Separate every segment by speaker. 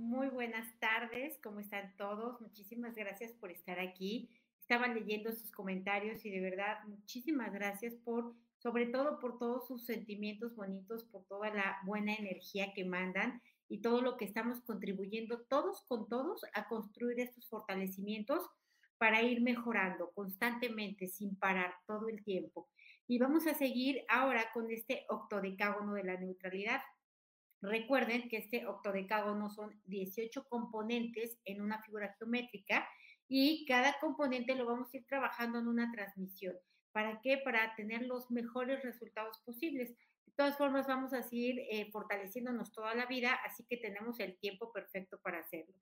Speaker 1: Muy buenas tardes, ¿cómo están todos? Muchísimas gracias por estar aquí. Estaban leyendo sus comentarios y de verdad muchísimas gracias por, sobre todo por todos sus sentimientos bonitos, por toda la buena energía que mandan y todo lo que estamos contribuyendo todos con todos a construir estos fortalecimientos para ir mejorando constantemente, sin parar todo el tiempo. Y vamos a seguir ahora con este octodecágono de la neutralidad. Recuerden que este octodecágono son 18 componentes en una figura geométrica y cada componente lo vamos a ir trabajando en una transmisión. ¿Para qué? Para tener los mejores resultados posibles. De todas formas, vamos a seguir eh, fortaleciéndonos toda la vida, así que tenemos el tiempo perfecto para hacerlo.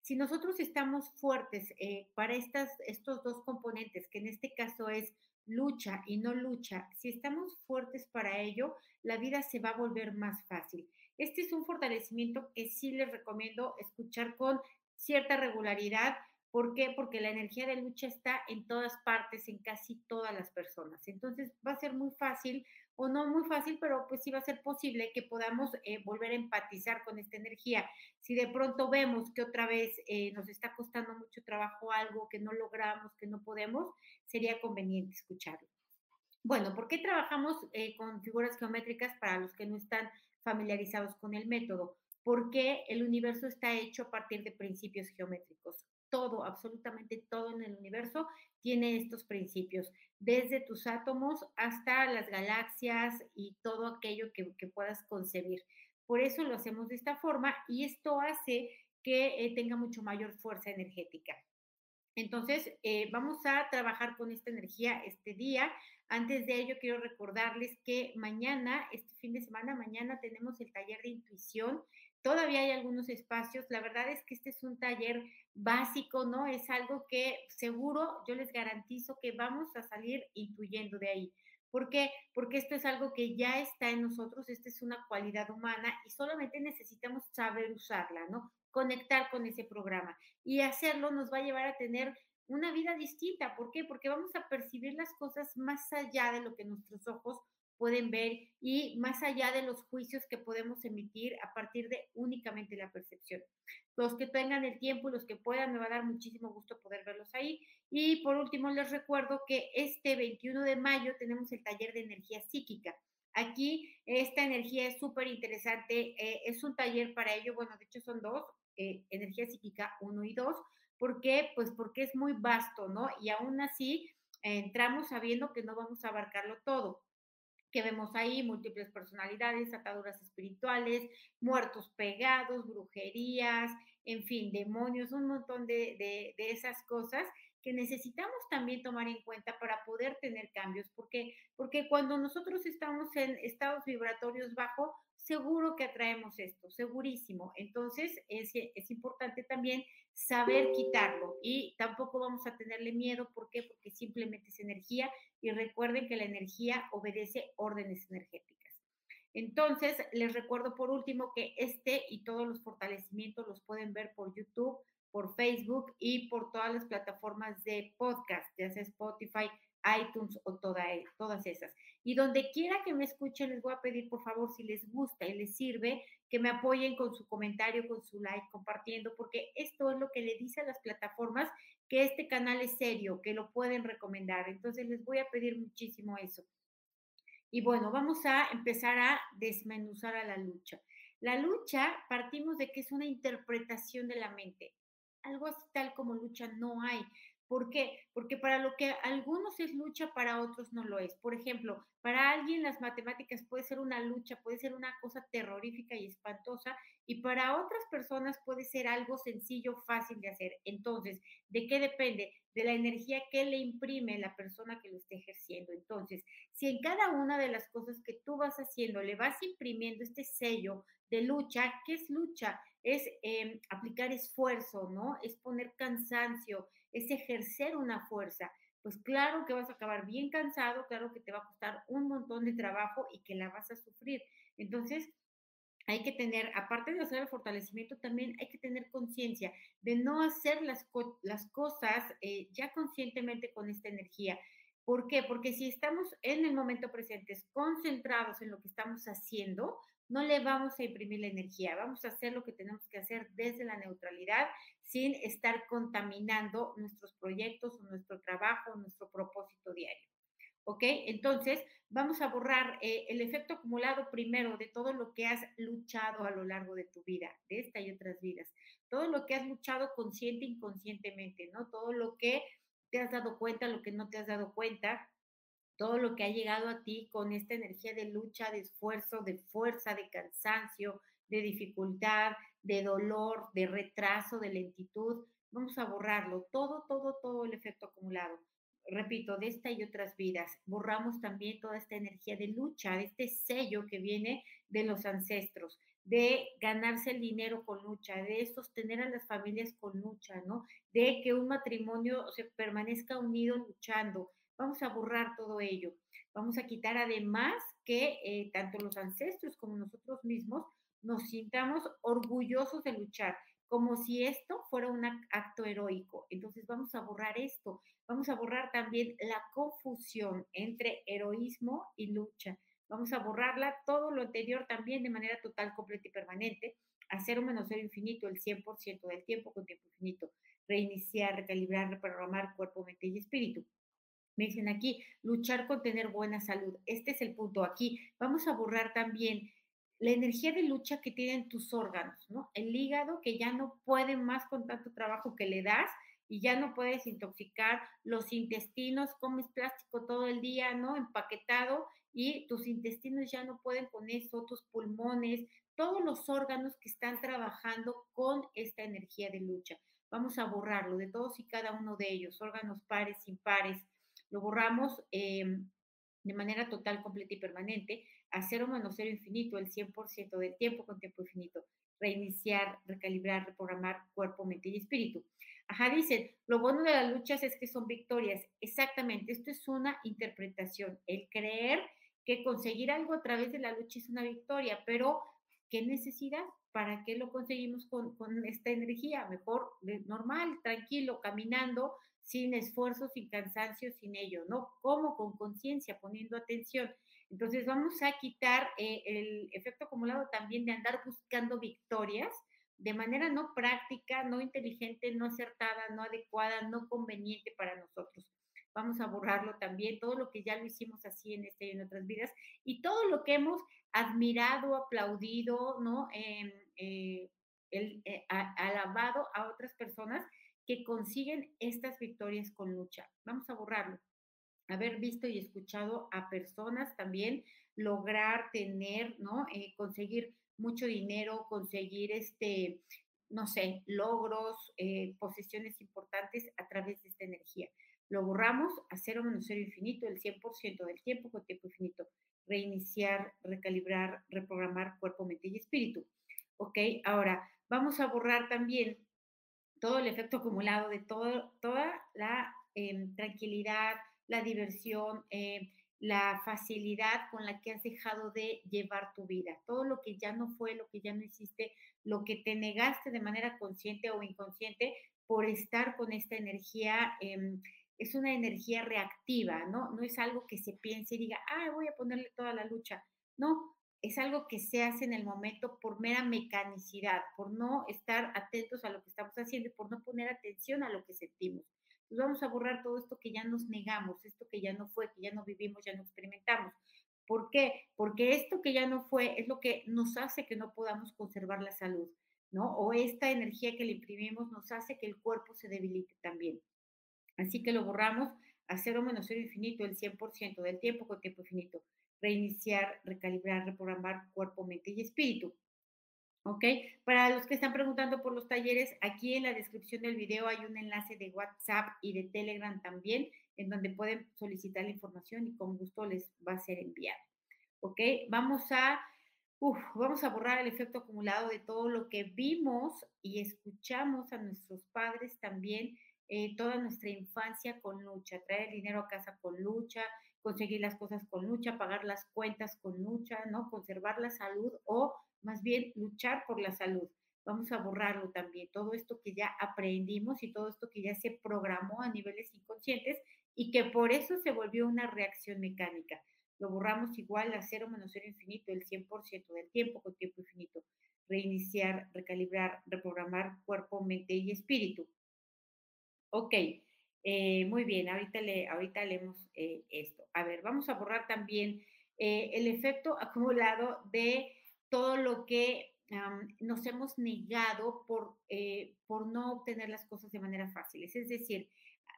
Speaker 1: Si nosotros estamos fuertes eh, para estas, estos dos componentes, que en este caso es lucha y no lucha, si estamos fuertes para ello, la vida se va a volver más fácil. Este es un fortalecimiento que sí les recomiendo escuchar con cierta regularidad. ¿Por qué? Porque la energía de lucha está en todas partes, en casi todas las personas. Entonces va a ser muy fácil, o no muy fácil, pero pues sí va a ser posible que podamos eh, volver a empatizar con esta energía. Si de pronto vemos que otra vez eh, nos está costando mucho trabajo algo, que no logramos, que no podemos, sería conveniente escucharlo. Bueno, ¿por qué trabajamos eh, con figuras geométricas para los que no están familiarizados con el método, porque el universo está hecho a partir de principios geométricos. Todo, absolutamente todo en el universo tiene estos principios, desde tus átomos hasta las galaxias y todo aquello que, puedas concebir. Por eso lo hacemos de esta forma y esto hace que eh, tenga mucho mayor fuerza energética. Entonces, eh, vamos a trabajar con esta energía este día. Antes de ello, quiero recordarles que mañana, este fin de semana, mañana tenemos el taller de intuición. Todavía hay algunos espacios. La verdad es que este es un taller básico, ¿no? Es algo que seguro yo les garantizo que vamos a salir intuyendo de ahí. ¿Por qué? Porque esto es algo que ya está en nosotros, esta es una cualidad humana y solamente necesitamos saber usarla, ¿no? Conectar con ese programa. Y hacerlo nos va a llevar a tener una vida distinta. ¿Por qué? Porque vamos a percibir las cosas más allá de lo que nuestros ojos pueden ver y más allá de los juicios que podemos emitir a partir de únicamente la percepción. Los que tengan el tiempo y los que puedan, me va a dar muchísimo gusto poder verlos ahí. Y por último, les recuerdo que este 21 de mayo tenemos el taller de energía psíquica. Aquí esta energía es súper interesante, eh, es un taller para ello, bueno, de hecho son dos, eh, energía psíquica 1 y 2, ¿Por qué? Pues porque es muy vasto, ¿no? Y aún así entramos sabiendo que no vamos a abarcarlo todo que vemos ahí, múltiples personalidades, ataduras espirituales, muertos pegados, brujerías, en fin, demonios, un montón de, de, de, esas cosas que necesitamos también tomar en cuenta para poder tener cambios, porque, porque cuando nosotros estamos en estados vibratorios bajos, seguro que atraemos esto, segurísimo. Entonces, es, es importante también saber quitarlo y tampoco vamos a tenerle miedo. ¿Por qué? Porque simplemente es energía y recuerden que la energía obedece órdenes energéticas. Entonces, les recuerdo por último que este y todos los fortalecimientos los pueden ver por YouTube, por Facebook y por todas las plataformas de podcast, ya sea Spotify, iTunes o e, todas esas. Y donde quiera que me escuchen, les voy a pedir, por favor, si les gusta y les sirve, que me apoyen con su comentario, con su like, compartiendo, porque esto es lo que le dice a las plataformas que este canal es serio, que lo pueden recomendar. Entonces, les voy a pedir muchísimo eso. Y bueno, vamos a empezar a desmenuzar a la lucha. La lucha partimos de que es una interpretación de la mente. Algo así tal como lucha no hay. ¿Por qué? Porque para lo que algunos es lucha, para otros no lo es. Por ejemplo, para alguien las matemáticas puede ser una lucha, puede ser una cosa terrorífica y espantosa, y para otras personas puede ser algo sencillo, fácil de hacer. Entonces, ¿de qué depende? De la energía que le imprime la persona que lo esté ejerciendo. Entonces, si en cada una de las cosas que tú vas haciendo le vas imprimiendo este sello de lucha, ¿qué es lucha? Es eh, aplicar esfuerzo, ¿no? Es poner cansancio, es ejercer una fuerza. Pues claro que vas a acabar bien cansado, claro que te va a costar un montón de trabajo y que la vas a sufrir. Entonces, hay que tener, aparte de hacer el fortalecimiento, también hay que tener conciencia de no hacer las, las cosas eh, ya conscientemente con esta energía. ¿Por qué? Porque si estamos en el momento presente, concentrados en lo que estamos haciendo, no le vamos a imprimir la energía, vamos a hacer lo que tenemos que hacer desde la neutralidad sin estar contaminando nuestros proyectos nuestro trabajo, nuestro propósito diario. ¿Ok? Entonces, vamos a borrar eh, el efecto acumulado primero de todo lo que has luchado a lo largo de tu vida, de esta y otras vidas. Todo lo que has luchado consciente e inconscientemente, ¿no? Todo lo que te has dado cuenta, lo que no te has dado cuenta, todo lo que ha llegado a ti con esta energía de lucha, de esfuerzo, de fuerza, de cansancio, de dificultad, de dolor, de retraso, de lentitud. Vamos a borrarlo, todo, todo, todo el efecto acumulado. Repito, de esta y otras vidas. Borramos también toda esta energía de lucha, de este sello que viene de los ancestros, de ganarse el dinero con lucha, de sostener a las familias con lucha, ¿no? De que un matrimonio se permanezca unido luchando, Vamos a borrar todo ello. Vamos a quitar además que eh, tanto los ancestros como nosotros mismos nos sintamos orgullosos de luchar, como si esto fuera un acto heroico. Entonces vamos a borrar esto. Vamos a borrar también la confusión entre heroísmo y lucha. Vamos a borrarla todo lo anterior también de manera total, completa y permanente. Hacer un menos cero infinito el 100% del tiempo con tiempo infinito. Reiniciar, recalibrar, reprogramar cuerpo, mente y espíritu. Me dicen aquí, luchar con tener buena salud. Este es el punto aquí. Vamos a borrar también la energía de lucha que tienen tus órganos, ¿no? El hígado que ya no puede más con tanto trabajo que le das y ya no puedes intoxicar los intestinos, comes plástico todo el día, ¿no? Empaquetado y tus intestinos ya no pueden con eso, tus pulmones, todos los órganos que están trabajando con esta energía de lucha. Vamos a borrarlo de todos y cada uno de ellos, órganos pares, impares, lo borramos em, de manera total, completa y permanente a cero menos cero infinito, el 100% del tiempo con tiempo infinito. Reiniciar, recalibrar, reprogramar cuerpo, mente y espíritu. Ajá, dicen, lo bueno de las luchas es que son victorias. Exactamente, esto es una interpretación. El creer que conseguir algo a través de la lucha es una victoria, pero ¿qué necesidad? ¿Para qué lo conseguimos con, con esta energía? Mejor, normal, tranquilo, caminando, sin esfuerzo, sin cansancio, sin ello, ¿no? ¿Cómo? Con conciencia, poniendo atención. Entonces vamos a quitar eh, el efecto acumulado también de andar buscando victorias de manera no práctica, no inteligente, no acertada, no adecuada, no conveniente para nosotros. Vamos a borrarlo también, todo lo que ya lo hicimos así en este y en otras vidas, y todo lo que hemos admirado, aplaudido, ¿no? Em, eh, el, eh, alabado a otras personas que consiguen estas victorias con lucha. Vamos a borrarlo. Haber visto y escuchado a personas también lograr tener, ¿no? Eh, conseguir mucho dinero, conseguir este, no sé, logros, eh, posesiones importantes a través de esta energía. Lo borramos a cero menos cero infinito, el 100% del tiempo con tiempo infinito. Reiniciar, recalibrar, reprogramar cuerpo, mente y espíritu. ¿Ok? Ahora, vamos a borrar también todo el efecto acumulado de todo, toda la em, tranquilidad, la diversión, eh, la facilidad con la que has dejado de llevar tu vida, todo lo que ya no fue, lo que ya no hiciste, lo que te negaste de manera consciente o inconsciente por estar con esta energía, em, es una energía reactiva, ¿no? No es algo que se piense y diga, ah, voy a ponerle toda la lucha. No, es algo que se hace en el momento por mera mecanicidad, por no estar atentos a lo que estamos haciendo y por no poner atención a lo que sentimos. Entonces vamos a borrar todo esto que ya nos negamos, esto que ya no fue, que ya no vivimos, ya no experimentamos. ¿Por qué? Porque esto que ya no fue es lo que nos hace que no podamos conservar la salud, ¿no? O esta energía que le imprimimos nos hace que el cuerpo se debilite también. Así que lo borramos a cero menos cero infinito el 100% del tiempo con tiempo infinito. Reiniciar, recalibrar, reprogramar cuerpo, mente y espíritu. ¿Ok? Para los que están preguntando por los talleres, aquí en la descripción del video hay un enlace de WhatsApp y de Telegram también, en donde pueden solicitar la información y con gusto les va a ser enviado. ¿Ok? Vamos a, uf, vamos a borrar el efecto acumulado de todo lo que vimos y escuchamos a nuestros padres también eh, toda nuestra infancia con lucha, traer dinero a casa con lucha, conseguir las cosas con lucha, pagar las cuentas con lucha, ¿no? Conservar la salud o más bien luchar por la salud. Vamos a borrarlo también, todo esto que ya aprendimos y todo esto que ya se programó a niveles inconscientes y que por eso se volvió una reacción mecánica. Lo borramos igual a cero menos cero infinito, el 100% del tiempo con tiempo infinito. Reiniciar, recalibrar, reprogramar cuerpo, mente y espíritu. Ok, eh, muy bien, ahorita, le, ahorita leemos eh, esto. A ver, vamos a borrar también eh, el efecto acumulado de todo lo que nos hemos negado por, por no obtener las cosas de manera fácil. Es decir,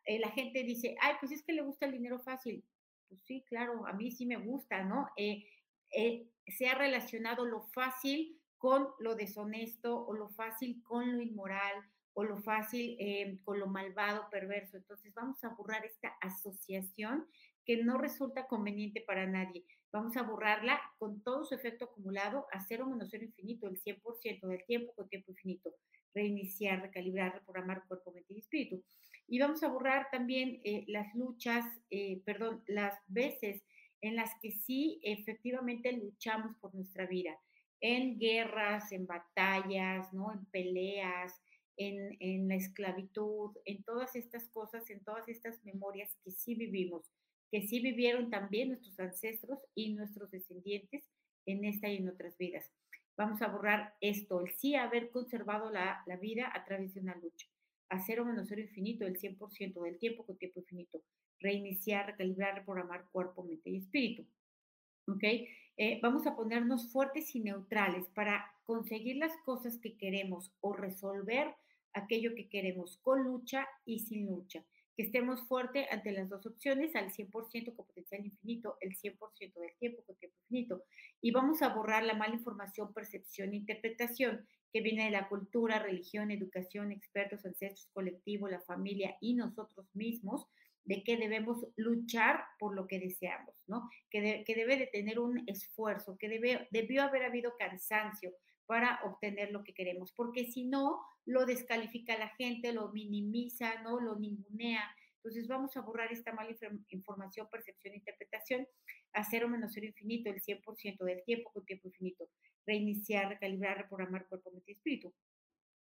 Speaker 1: la gente dice, ay, pues es que le gusta el dinero fácil. Pues sí, claro, a mí sí me gusta, ¿no? se ha relacionado lo fácil con lo deshonesto o lo fácil con lo inmoral o lo fácil eh, con lo malvado, perverso. Entonces vamos a borrar esta asociación que no resulta conveniente para nadie. Vamos a borrarla con todo su efecto acumulado a cero menos cero infinito, el 100% del tiempo con tiempo infinito. Reiniciar, recalibrar, reprogramar cuerpo, mente y espíritu. Y vamos a borrar también eh, las luchas, eh, perdón, las veces en las que sí efectivamente luchamos por nuestra vida, en guerras, en batallas, ¿no? En peleas, en, la esclavitud, en todas estas cosas, en todas estas memorias que sí vivimos, que sí vivieron también nuestros ancestros y nuestros descendientes en esta y en otras vidas. Vamos a borrar esto, el sí haber conservado la, la vida a través de una lucha. A cero menos cero infinito, el 100% del tiempo con tiempo infinito. Reiniciar, recalibrar, reprogramar cuerpo, mente y espíritu. ¿Ok? Eh, vamos a ponernos fuertes y neutrales para conseguir las cosas que queremos o resolver aquello que queremos con lucha y sin lucha. Que estemos fuertes ante las dos opciones, al 100% con potencial infinito, el 100% del tiempo con tiempo infinito. Y vamos a borrar la mala información, percepción e interpretación que viene de la cultura, religión, educación, expertos, ancestros, colectivo, la familia y nosotros mismos, de que debemos luchar por lo que deseamos, ¿no? Que, que debe de tener un esfuerzo, que debe, debió haber habido cansancio, para obtener lo que queremos, porque si no, lo descalifica la gente, lo minimiza, ¿no? Lo ningunea. Entonces vamos a borrar esta mala información, percepción interpretación a cero menos cero infinito, el 100% del tiempo con tiempo infinito. Reiniciar, recalibrar, reprogramar cuerpo, mente y espíritu.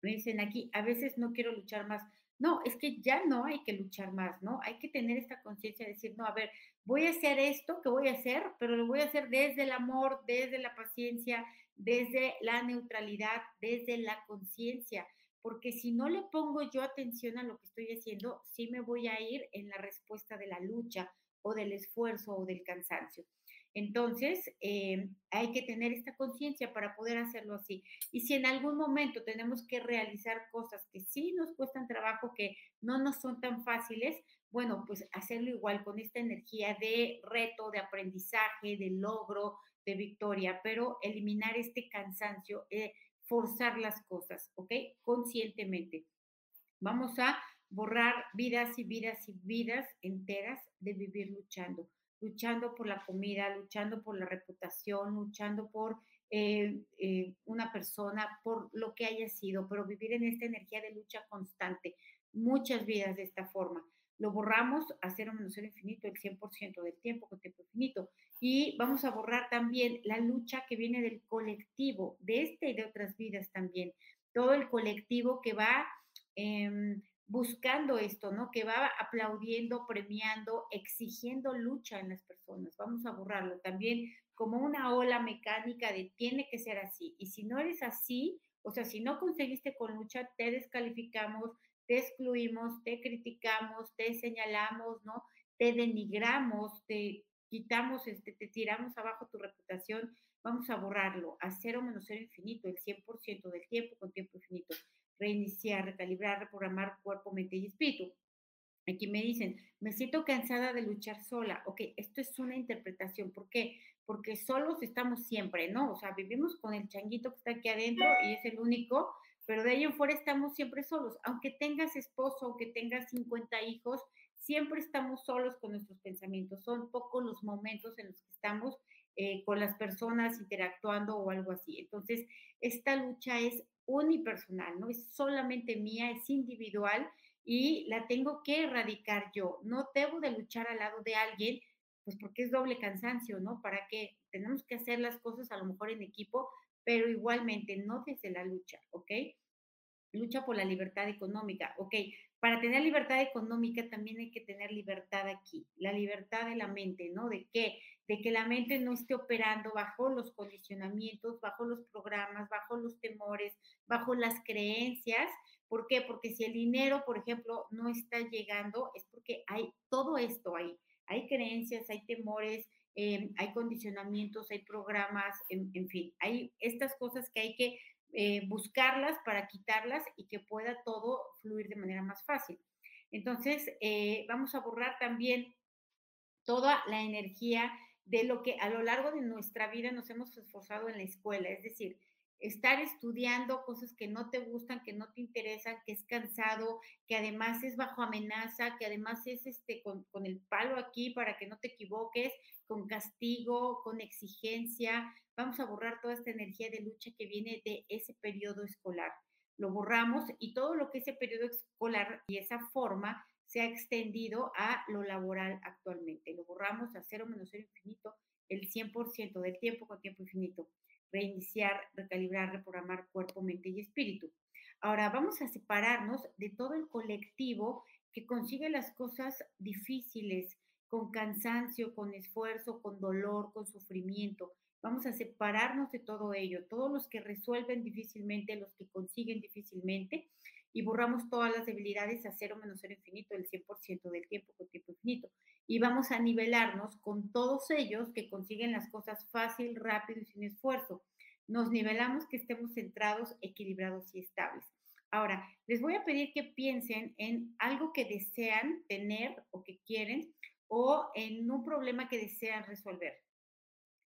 Speaker 1: Me dicen aquí, a veces no quiero luchar más. No, es que ya no hay que luchar más, ¿no? Hay que tener esta conciencia de decir, no, a ver, voy a hacer esto que voy a hacer, pero lo voy a hacer desde el amor, desde la paciencia, desde la neutralidad, desde la conciencia, porque si no le pongo yo atención a lo que estoy haciendo, sí me voy a ir en la respuesta de la lucha o del esfuerzo o del cansancio. Entonces, eh, hay que tener esta conciencia para poder hacerlo así. Y si en algún momento tenemos que realizar cosas que sí nos cuestan trabajo, que no nos son tan fáciles, bueno, pues hacerlo igual con esta energía de reto, de aprendizaje, de logro, de victoria, pero eliminar este cansancio, eh, forzar las cosas, ¿ok? Conscientemente. Vamos a borrar vidas y vidas y vidas enteras de vivir luchando, luchando por la comida, luchando por la reputación, luchando por eh, eh, una persona, por lo que haya sido, pero vivir en esta energía de lucha constante, muchas vidas de esta forma lo borramos a cero menos cero infinito el 100% del tiempo con tiempo infinito. Y vamos a borrar también la lucha que viene del colectivo, de este y de otras vidas también. Todo el colectivo que va em, buscando esto, ¿no? Que va aplaudiendo, premiando, exigiendo lucha en las personas. Vamos a borrarlo también como una ola mecánica de tiene que ser así. Y si no eres así, o sea, si no conseguiste con lucha, te descalificamos, te excluimos, te criticamos, te señalamos, ¿no? Te denigramos, te quitamos, este, te tiramos abajo tu reputación, vamos a borrarlo a cero menos cero infinito, el 100% del tiempo con tiempo infinito. Reiniciar, recalibrar, reprogramar cuerpo, mente y espíritu. Aquí me dicen, me siento cansada de luchar sola. Ok, esto es una interpretación. ¿Por qué? Porque solos estamos siempre, ¿no? O sea, vivimos con el changuito que está aquí adentro y es el único, pero de ahí en fuera estamos siempre solos. Aunque tengas esposo, aunque tengas 50 hijos, siempre estamos solos con nuestros pensamientos. Son pocos los momentos en los que estamos eh, con las personas interactuando o algo así. Entonces, esta lucha es unipersonal, no es solamente mía, es individual y la tengo que erradicar yo. No debo de luchar al lado de alguien, pues porque es doble cansancio, ¿no? Para que tenemos que hacer las cosas a lo mejor en equipo, pero igualmente no desde la lucha, ¿ok? Lucha por la libertad económica, ¿ok? Para tener libertad económica también hay que tener libertad aquí, la libertad de la mente, ¿no? ¿De qué? De que la mente no esté operando bajo los condicionamientos, bajo los programas, bajo los temores, bajo las creencias ¿Por qué? Porque si el dinero, por ejemplo, no está llegando, es porque hay todo esto ahí. Hay creencias, hay temores, eh, hay condicionamientos, hay programas, en, fin, hay estas cosas que hay que eh, buscarlas para quitarlas y que pueda todo fluir de manera más fácil. Entonces, eh, vamos a borrar también toda la energía de lo que a lo largo de nuestra vida nos hemos esforzado en la escuela, es decir, estar estudiando cosas que no te gustan, que no te interesan, que es cansado, que además es bajo amenaza, que además es este con, con, el palo aquí para que no te equivoques, con castigo, con exigencia. Vamos a borrar toda esta energía de lucha que viene de ese periodo escolar. Lo borramos y todo lo que ese periodo escolar y esa forma se ha extendido a lo laboral actualmente. Lo borramos a cero menos cero infinito el 100% del tiempo con tiempo infinito reiniciar, recalibrar, reprogramar cuerpo, mente y espíritu. Ahora vamos a separarnos de todo el colectivo que consigue las cosas difíciles, con cansancio, con esfuerzo, con dolor, con sufrimiento. Vamos a separarnos de todo ello, todos los que resuelven difícilmente, los que consiguen difícilmente, y borramos todas las debilidades a cero menos cero infinito, el 100% del tiempo con tiempo infinito. Y vamos a nivelarnos con todos ellos que consiguen las cosas fácil, rápido y sin esfuerzo. Nos nivelamos que estemos centrados, equilibrados y estables. Ahora, les voy a pedir que piensen en algo que desean tener o que quieren o en un problema que desean resolver.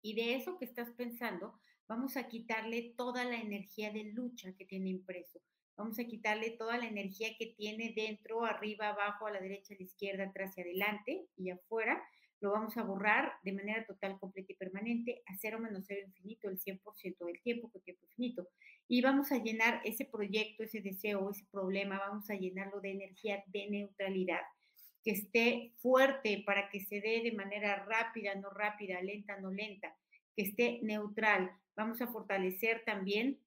Speaker 1: Y de eso que estás pensando, vamos a quitarle toda la energía de lucha que tiene impreso. Vamos a quitarle toda la energía que tiene dentro, arriba, abajo, a la derecha, a la izquierda, atrás y adelante y afuera. Lo vamos a borrar de manera total, completa y permanente a cero menos cero infinito, el 100% del tiempo con tiempo infinito. Y vamos a llenar ese proyecto, ese deseo, ese problema, vamos a llenarlo de energía de neutralidad, que esté fuerte para que se dé de manera rápida, no rápida, lenta, no lenta, que esté neutral. Vamos a fortalecer también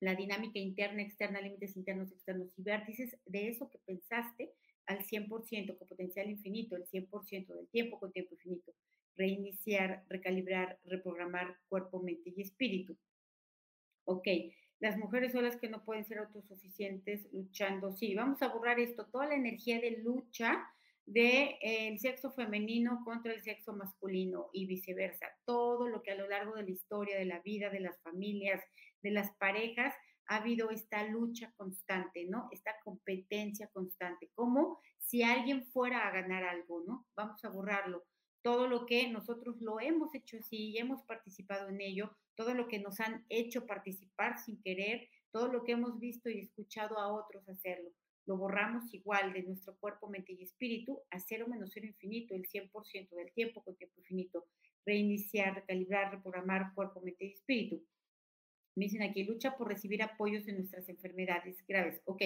Speaker 1: la dinámica interna, externa, límites internos, externos y vértices de eso que pensaste al 100% con potencial infinito, el 100% del tiempo con tiempo infinito. Reiniciar, recalibrar, reprogramar cuerpo, mente y espíritu. Ok, las mujeres son las que no pueden ser autosuficientes luchando. Sí, vamos a borrar esto, toda la energía de lucha del de, sexo femenino contra el sexo masculino y viceversa. Todo lo que a lo largo de la historia, de la vida, de las familias, de las parejas, ha habido esta lucha constante, ¿no? Esta competencia constante, como si alguien fuera a ganar algo, ¿no? Vamos a borrarlo. Todo lo que nosotros lo hemos hecho así y hemos participado en ello, todo lo que nos han hecho participar sin querer, todo lo que hemos visto y escuchado a otros hacerlo lo borramos igual de nuestro cuerpo, mente y espíritu a cero menos cero infinito, el 100% del tiempo con tiempo infinito. Reiniciar, recalibrar, reprogramar cuerpo, mente y espíritu. Me dicen aquí, lucha por recibir apoyos en nuestras enfermedades graves. Ok,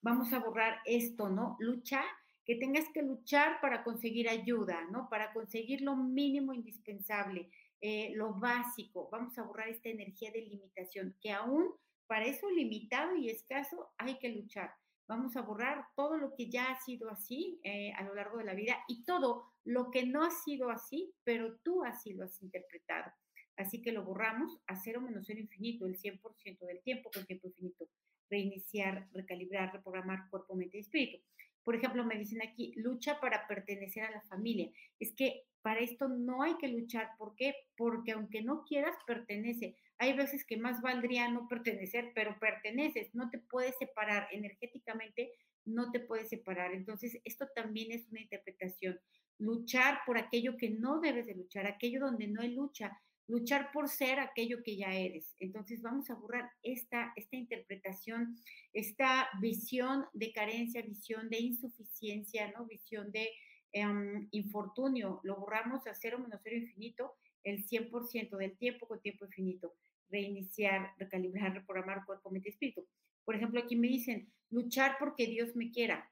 Speaker 1: vamos a borrar esto, ¿no? Lucha, que tengas que luchar para conseguir ayuda, ¿no? Para conseguir lo mínimo indispensable, eh, lo básico. Vamos a borrar esta energía de limitación, que aún para eso limitado y escaso hay que luchar vamos a borrar todo lo que ya ha sido así eh, a lo largo de la vida y todo lo que no ha sido así, pero tú así lo has interpretado. Así que lo borramos a cero menos cero infinito, el 100% del tiempo con tiempo infinito. Reiniciar, recalibrar, reprogramar cuerpo, mente y espíritu. Por ejemplo, me dicen aquí, lucha para pertenecer a la familia. Es que para esto no hay que luchar. ¿Por qué? Porque aunque no quieras, pertenece. Hay veces que más valdría no pertenecer, pero perteneces. No te puedes separar energéticamente, no te puedes separar. Entonces, esto también es una interpretación. Luchar por aquello que no debes de luchar, aquello donde no hay lucha luchar por ser aquello que ya eres. Entonces vamos a borrar esta, esta interpretación, esta visión de carencia, visión de insuficiencia, ¿no? visión de em, infortunio. Lo borramos a cero menos cero infinito el 100% del tiempo con tiempo infinito. Reiniciar, recalibrar, reprogramar cuerpo, mente, espíritu. Por ejemplo, aquí me dicen, luchar porque Dios me quiera.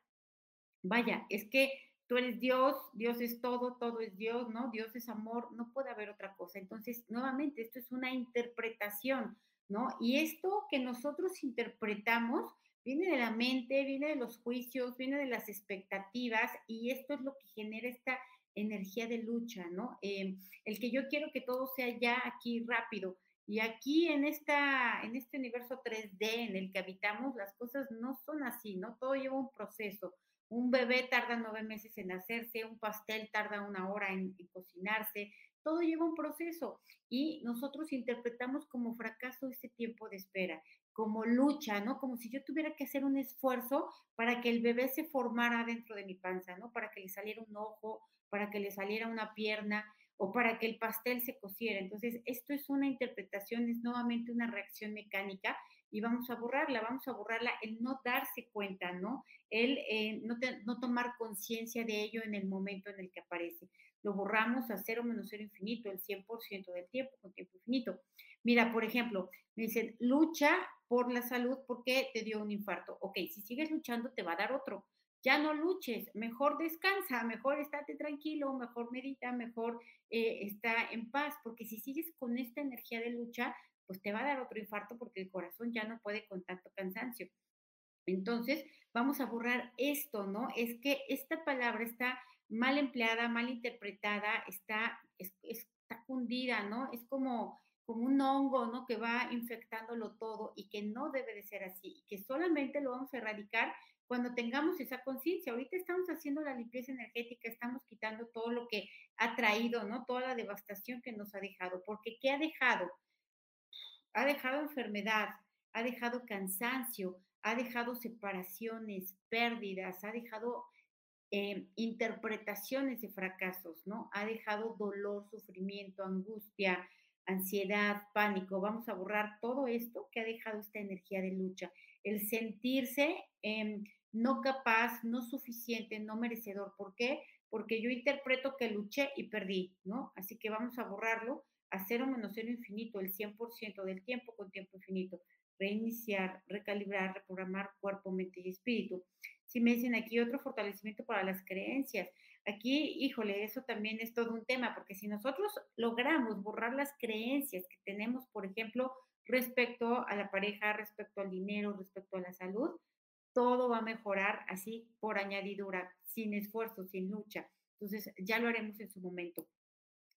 Speaker 1: Vaya, es que tú eres Dios, Dios es todo, todo es Dios, ¿no? Dios es amor, no puede haber otra cosa. Entonces, nuevamente, esto es una interpretación, ¿no? Y esto que nosotros interpretamos viene de la mente, viene de los juicios, viene de las expectativas y esto es lo que genera esta energía de lucha, ¿no? Eh, el que yo quiero que todo sea ya aquí rápido. Y aquí en, esta, en este universo 3D en el que habitamos, las cosas no son así, ¿no? Todo lleva un proceso un bebé tarda nueve meses en hacerse, un pastel tarda una hora en, cocinarse, todo lleva un proceso y nosotros interpretamos como fracaso ese tiempo de espera, como lucha, ¿no? Como si yo tuviera que hacer un esfuerzo para que el bebé se formara dentro de mi panza, ¿no? Para que le saliera un ojo, para que le saliera una pierna o para que el pastel se cociera. Entonces, esto es una interpretación, es nuevamente una reacción mecánica y vamos a borrarla, vamos a borrarla el no darse cuenta, ¿no? El eh, no, no tomar conciencia de ello en el momento en el que aparece. Lo borramos a cero menos cero infinito, el 100% del tiempo con tiempo infinito. Mira, por ejemplo, me dicen, lucha por la salud porque te dio un infarto. Ok, si sigues luchando te va a dar otro. Ya no luches, mejor descansa, mejor estate tranquilo, mejor medita, mejor eh, está en paz, porque si sigues con esta energía de lucha, pues te va a dar otro infarto porque el corazón ya no puede con tanto cansancio. Entonces, vamos a borrar esto, ¿no? Es que esta palabra está mal empleada, mal interpretada, está, está fundida, ¿no? Es como, como un hongo, ¿no? Que va infectándolo todo y que no debe de ser así, y que solamente lo vamos a erradicar cuando tengamos esa conciencia. Ahorita estamos haciendo la limpieza energética, estamos quitando todo lo que ha traído, ¿no? Toda la devastación que nos ha dejado, porque ¿qué ha dejado? Ha dejado enfermedad, ha dejado cansancio, ha dejado separaciones, pérdidas, ha dejado eh, interpretaciones de fracasos, ¿no? Ha dejado dolor, sufrimiento, angustia, ansiedad, pánico. Vamos a borrar todo esto que ha dejado esta energía de lucha. El sentirse em, no capaz, no suficiente, no merecedor. ¿Por qué? Porque yo interpreto que luché y perdí, ¿no? Así que vamos a borrarlo a cero menos cero infinito, el 100% del tiempo con tiempo infinito, reiniciar, recalibrar, reprogramar cuerpo, mente y espíritu. Si me dicen aquí otro fortalecimiento para las creencias, aquí, híjole, eso también es todo un tema, porque si nosotros logramos borrar las creencias que tenemos, por ejemplo, respecto a la pareja, respecto al dinero, respecto a la salud, todo va a mejorar así por añadidura, sin esfuerzo, sin lucha. Entonces, ya lo haremos en su momento.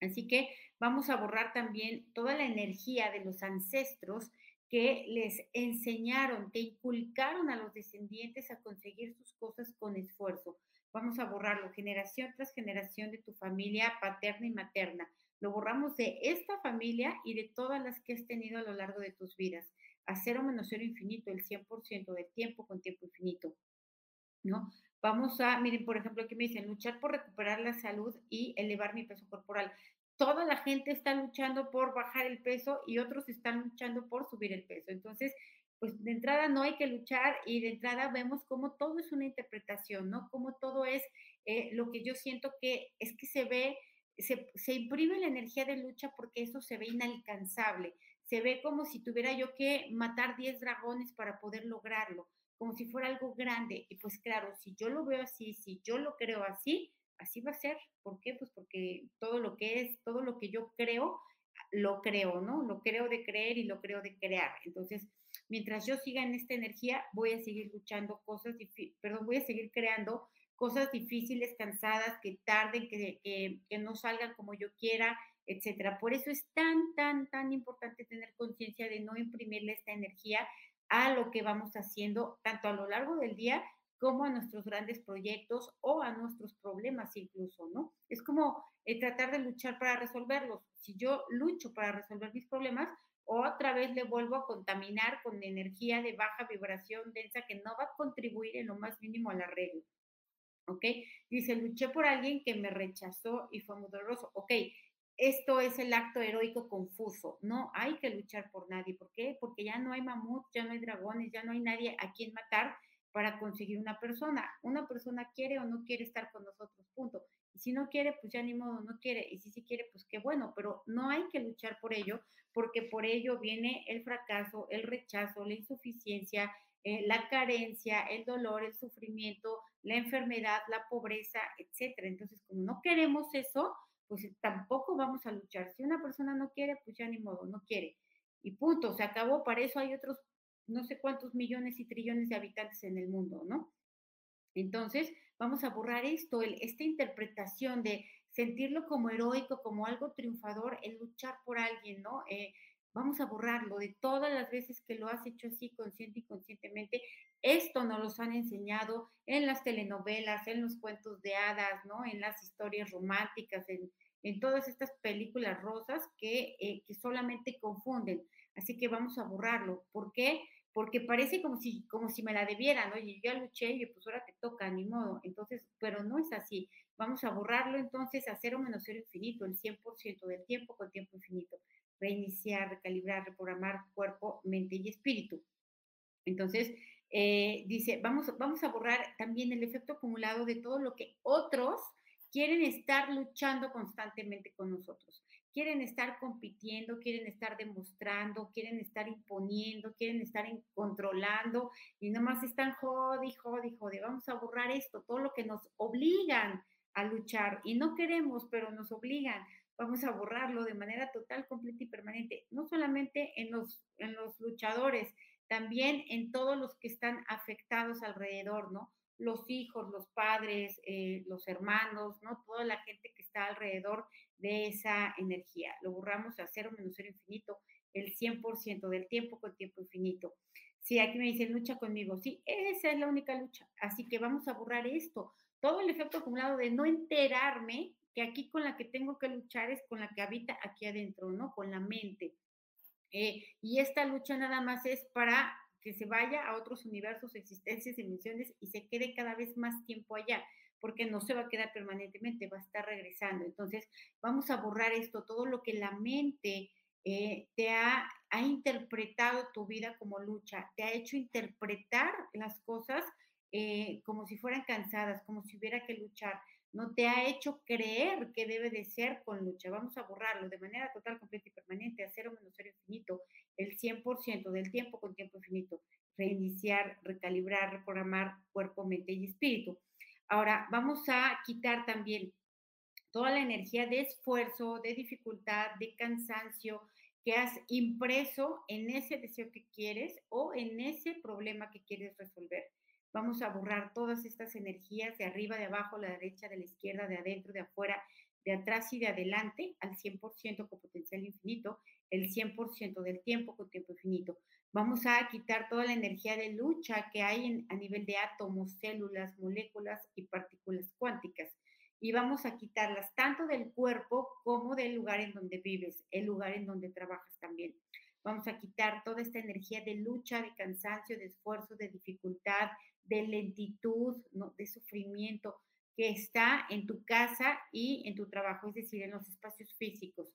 Speaker 1: Así que vamos a borrar también toda la energía de los ancestros que les enseñaron, que inculcaron a los descendientes a conseguir sus cosas con esfuerzo. Vamos a borrarlo generación tras generación de tu familia paterna y materna. Lo borramos de esta familia y de todas las que has tenido a lo largo de tus vidas. A cero menos cero infinito, el 100% del tiempo con tiempo infinito. ¿No? Vamos a, miren, por ejemplo, aquí me dicen, luchar por recuperar la salud y elevar mi peso corporal. Toda la gente está luchando por bajar el peso y otros están luchando por subir el peso. Entonces, pues de entrada no hay que luchar y de entrada vemos cómo todo es una interpretación, ¿no? Cómo todo es eh, lo que yo siento que es que se ve, se, se imprime la energía de lucha porque eso se ve inalcanzable. Se ve como si tuviera yo que matar 10 dragones para poder lograrlo como si fuera algo grande. Y pues claro, si yo lo veo así, si yo lo creo así, así va a ser. ¿Por qué? Pues porque todo lo que es, todo lo que yo creo, lo creo, ¿no? Lo creo de creer y lo creo de crear. Entonces, mientras yo siga en esta energía, voy a seguir luchando cosas, perdón, voy a seguir creando cosas difíciles, cansadas, que tarden, que, que, que no salgan como yo quiera, etcétera. Por eso es tan, tan, tan importante tener conciencia de no imprimirle esta energía a lo que vamos haciendo tanto a lo largo del día como a nuestros grandes proyectos o a nuestros problemas incluso, ¿no? Es como eh, tratar de luchar para resolverlos. Si yo lucho para resolver mis problemas, otra vez le vuelvo a contaminar con energía de baja vibración densa que no va a contribuir en lo más mínimo al arreglo. ¿Ok? Dice, luché por alguien que me rechazó y fue muy doloroso. Ok, esto es el acto heroico confuso. No hay que luchar por nadie. ¿Por qué? Porque ya no hay mamuts, ya no hay dragones, ya no hay nadie a quien matar para conseguir una persona. Una persona quiere o no quiere estar con nosotros, punto. Y si no quiere, pues ya ni modo, no quiere. Y si sí quiere, pues qué bueno, pero no hay que luchar por ello, porque por ello viene el fracaso, el rechazo, la insuficiencia, eh, la carencia, el dolor, el sufrimiento, la enfermedad, la pobreza, etcétera. Entonces, como no queremos eso, pues tampoco vamos a luchar. Si una persona no quiere, pues ya ni modo, no quiere. Y punto, se acabó. Para eso hay otros no sé cuántos millones y trillones de habitantes en el mundo, ¿no? Entonces, vamos a borrar esto, esta interpretación de sentirlo como heroico, como algo triunfador, el luchar por alguien, ¿no? Eh, vamos a borrarlo de todas las veces que lo has hecho así consciente y conscientemente. Esto nos lo han enseñado en las telenovelas, en los cuentos de hadas, ¿no? En las historias románticas, en, todas estas películas rosas que, eh, que solamente confunden. Así que vamos a borrarlo. ¿Por qué? Porque parece como si, como si me la debieran, oye, yo ya luché y pues ahora te toca, ni modo. Entonces, pero no es así. Vamos a borrarlo entonces a cero menos cero infinito, el 100% del tiempo con tiempo infinito. Reiniciar, recalibrar, reprogramar cuerpo, mente y espíritu. Entonces, eh, dice, vamos, vamos a borrar también el efecto acumulado de todo lo que otros quieren estar luchando constantemente con nosotros quieren estar compitiendo, quieren estar demostrando, quieren estar imponiendo, quieren estar controlando y nomás están jodi, jodi, jodi. Vamos a borrar esto, todo lo que nos obligan a luchar y no queremos, pero nos obligan. Vamos a borrarlo de manera total, completa y permanente, no solamente en los, en los luchadores, también en todos los que están afectados alrededor, ¿no? Los hijos, los padres, eh, los hermanos, ¿no? Toda la gente que está alrededor de esa energía. Lo borramos a cero menos cero infinito, el 100% del tiempo con tiempo infinito. Si aquí me dicen lucha conmigo, sí, esa es la única lucha. Así que vamos a borrar esto. Todo el efecto acumulado de no enterarme que aquí con la que tengo que luchar es con la que habita aquí adentro, ¿no? Con la mente. Eh, y esta lucha nada más es para que se vaya a otros universos, existencias, dimensiones y se quede cada vez más tiempo allá porque no se va a quedar permanentemente, va a estar regresando. Entonces, vamos a borrar esto, todo lo que la mente eh, te ha, interpretado tu vida como lucha, te ha hecho interpretar las cosas eh, como si fueran cansadas, como si hubiera que luchar, no te ha hecho creer que debe de ser con lucha. Vamos a borrarlo de manera total, completa y permanente, a cero menos cero infinito, el 100% del tiempo con tiempo infinito, reiniciar, recalibrar, reprogramar cuerpo, mente y espíritu. Ahora, vamos a quitar también toda la energía de esfuerzo, de dificultad, de cansancio que has impreso en ese deseo que quieres o en ese problema que quieres resolver. Vamos a borrar todas estas energías de arriba, de abajo, la derecha, de la izquierda, de adentro, de afuera, de atrás y de adelante al 100% con potencial infinito, el 100% del tiempo con tiempo infinito. Vamos a quitar toda la energía de lucha que hay a nivel de átomos, células, moléculas y partículas cuánticas. Y vamos a quitarlas tanto del cuerpo como del lugar en donde vives, el lugar en donde trabajas también. Vamos a quitar toda esta energía de lucha, de cansancio, de esfuerzo, de dificultad, de lentitud, ¿no? de sufrimiento que está en tu casa y en tu trabajo, es decir, en los espacios físicos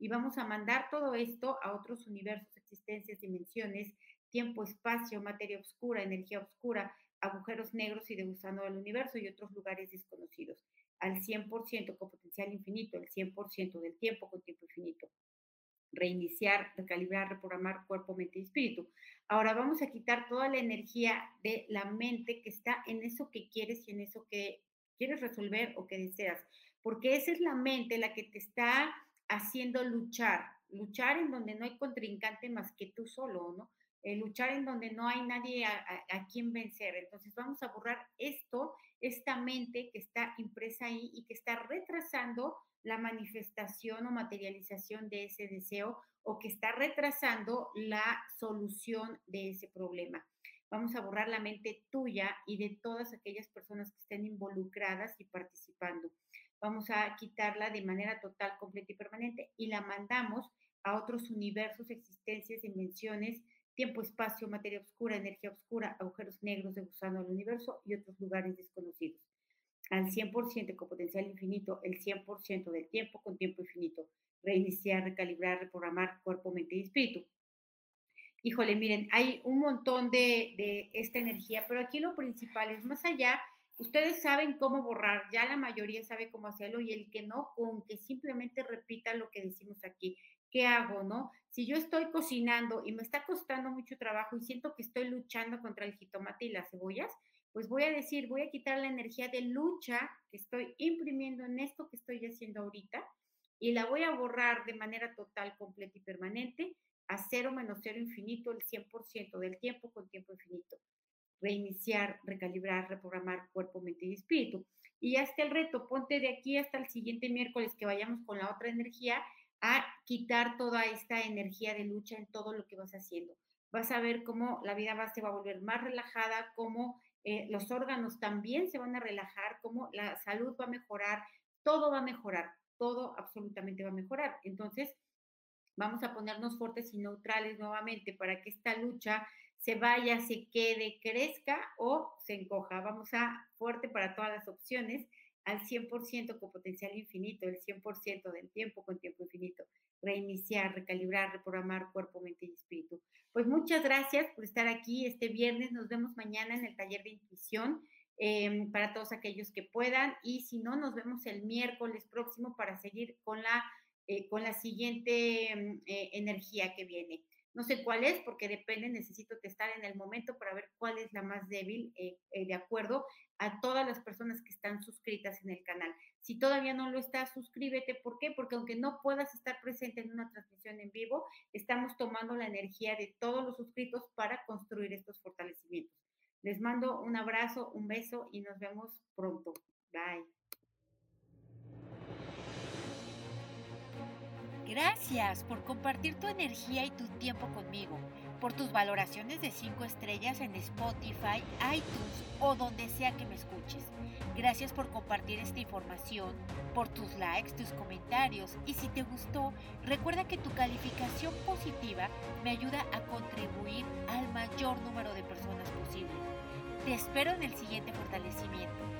Speaker 1: y vamos a mandar todo esto a otros universos, existencias, dimensiones, tiempo, espacio, materia oscura, energía oscura, agujeros negros y de gusano del universo y otros lugares desconocidos, al 100% con potencial infinito, el 100% del tiempo con tiempo infinito. Reiniciar, recalibrar, reprogramar cuerpo, mente y espíritu. Ahora vamos a quitar toda la energía de la mente que está en eso que quieres y en eso que quieres resolver o que deseas, porque esa es la mente la que te está haciendo luchar, luchar en donde no hay contrincante más que tú solo, ¿no? Eh, luchar en donde no hay nadie a, a, quien vencer. Entonces vamos a borrar esto, esta mente que está impresa ahí y que está retrasando la manifestación o materialización de ese deseo o que está retrasando la solución de ese problema. vamos a borrar la mente tuya y de todas aquellas personas que estén involucradas y participando. Vamos a quitarla de manera total, completa y permanente y la mandamos a otros universos, existencias, dimensiones, tiempo, espacio, materia oscura, energía oscura, agujeros negros de gusano del universo y otros lugares desconocidos. Al 100% con potencial infinito, el 100% del tiempo con tiempo infinito. Reiniciar, recalibrar, reprogramar cuerpo, mente y espíritu híjole, miren, hay un montón de, esta energía, pero aquí lo principal es más allá, ustedes saben cómo borrar, ya la mayoría sabe cómo hacerlo y el que no, con que simplemente repita lo que decimos aquí. ¿Qué hago, no? Si yo estoy cocinando y me está costando mucho trabajo y siento que estoy luchando contra el jitomate y las cebollas, pues voy a decir, voy a quitar la energía de lucha que estoy imprimiendo en esto que estoy haciendo ahorita y la voy a borrar de manera total, completa y permanente a cero menos cero infinito el 100% del tiempo con tiempo infinito. Reiniciar, recalibrar, reprogramar cuerpo, mente y espíritu. Y hasta el reto, ponte de aquí hasta el siguiente miércoles que vayamos con la otra energía a quitar toda esta energía de lucha en todo lo que vas haciendo. Vas a ver cómo la vida va, va a volver más relajada, cómo eh, los órganos también se van a relajar, cómo la salud va a mejorar, todo va a mejorar, todo absolutamente va a mejorar. Entonces, Vamos a ponernos fuertes y neutrales nuevamente para que esta lucha se vaya, se quede, crezca o se encoja. Vamos a fuerte para todas las opciones, al 100% con potencial infinito, el 100% del tiempo con tiempo infinito. Reiniciar, recalibrar, reprogramar cuerpo, mente y espíritu. Pues muchas gracias por estar aquí este viernes. Nos vemos mañana en el taller de intuición. Em, para todos aquellos que puedan y si no, nos vemos el miércoles próximo para seguir con la eh, con la siguiente mm, eh, energía que viene. No sé cuál es porque depende, necesito testar en el momento para ver cuál es la más débil eh, de acuerdo a todas las personas que están suscritas en el canal. Si todavía no lo estás, suscríbete. ¿Por qué? Porque aunque no puedas estar presente en una transmisión en vivo, estamos tomando la energía de todos los suscritos para construir estos fortalecimientos. Les mando un abrazo, un beso y nos vemos pronto. Bye.
Speaker 2: Gracias por compartir tu energía y tu tiempo conmigo, por tus valoraciones de 5 estrellas en Spotify, iTunes o donde sea que me escuches. Gracias por compartir esta información, por tus likes, tus comentarios y si te gustó, recuerda que tu calificación positiva me ayuda a contribuir al mayor número de personas posible. Te espero en el siguiente fortalecimiento.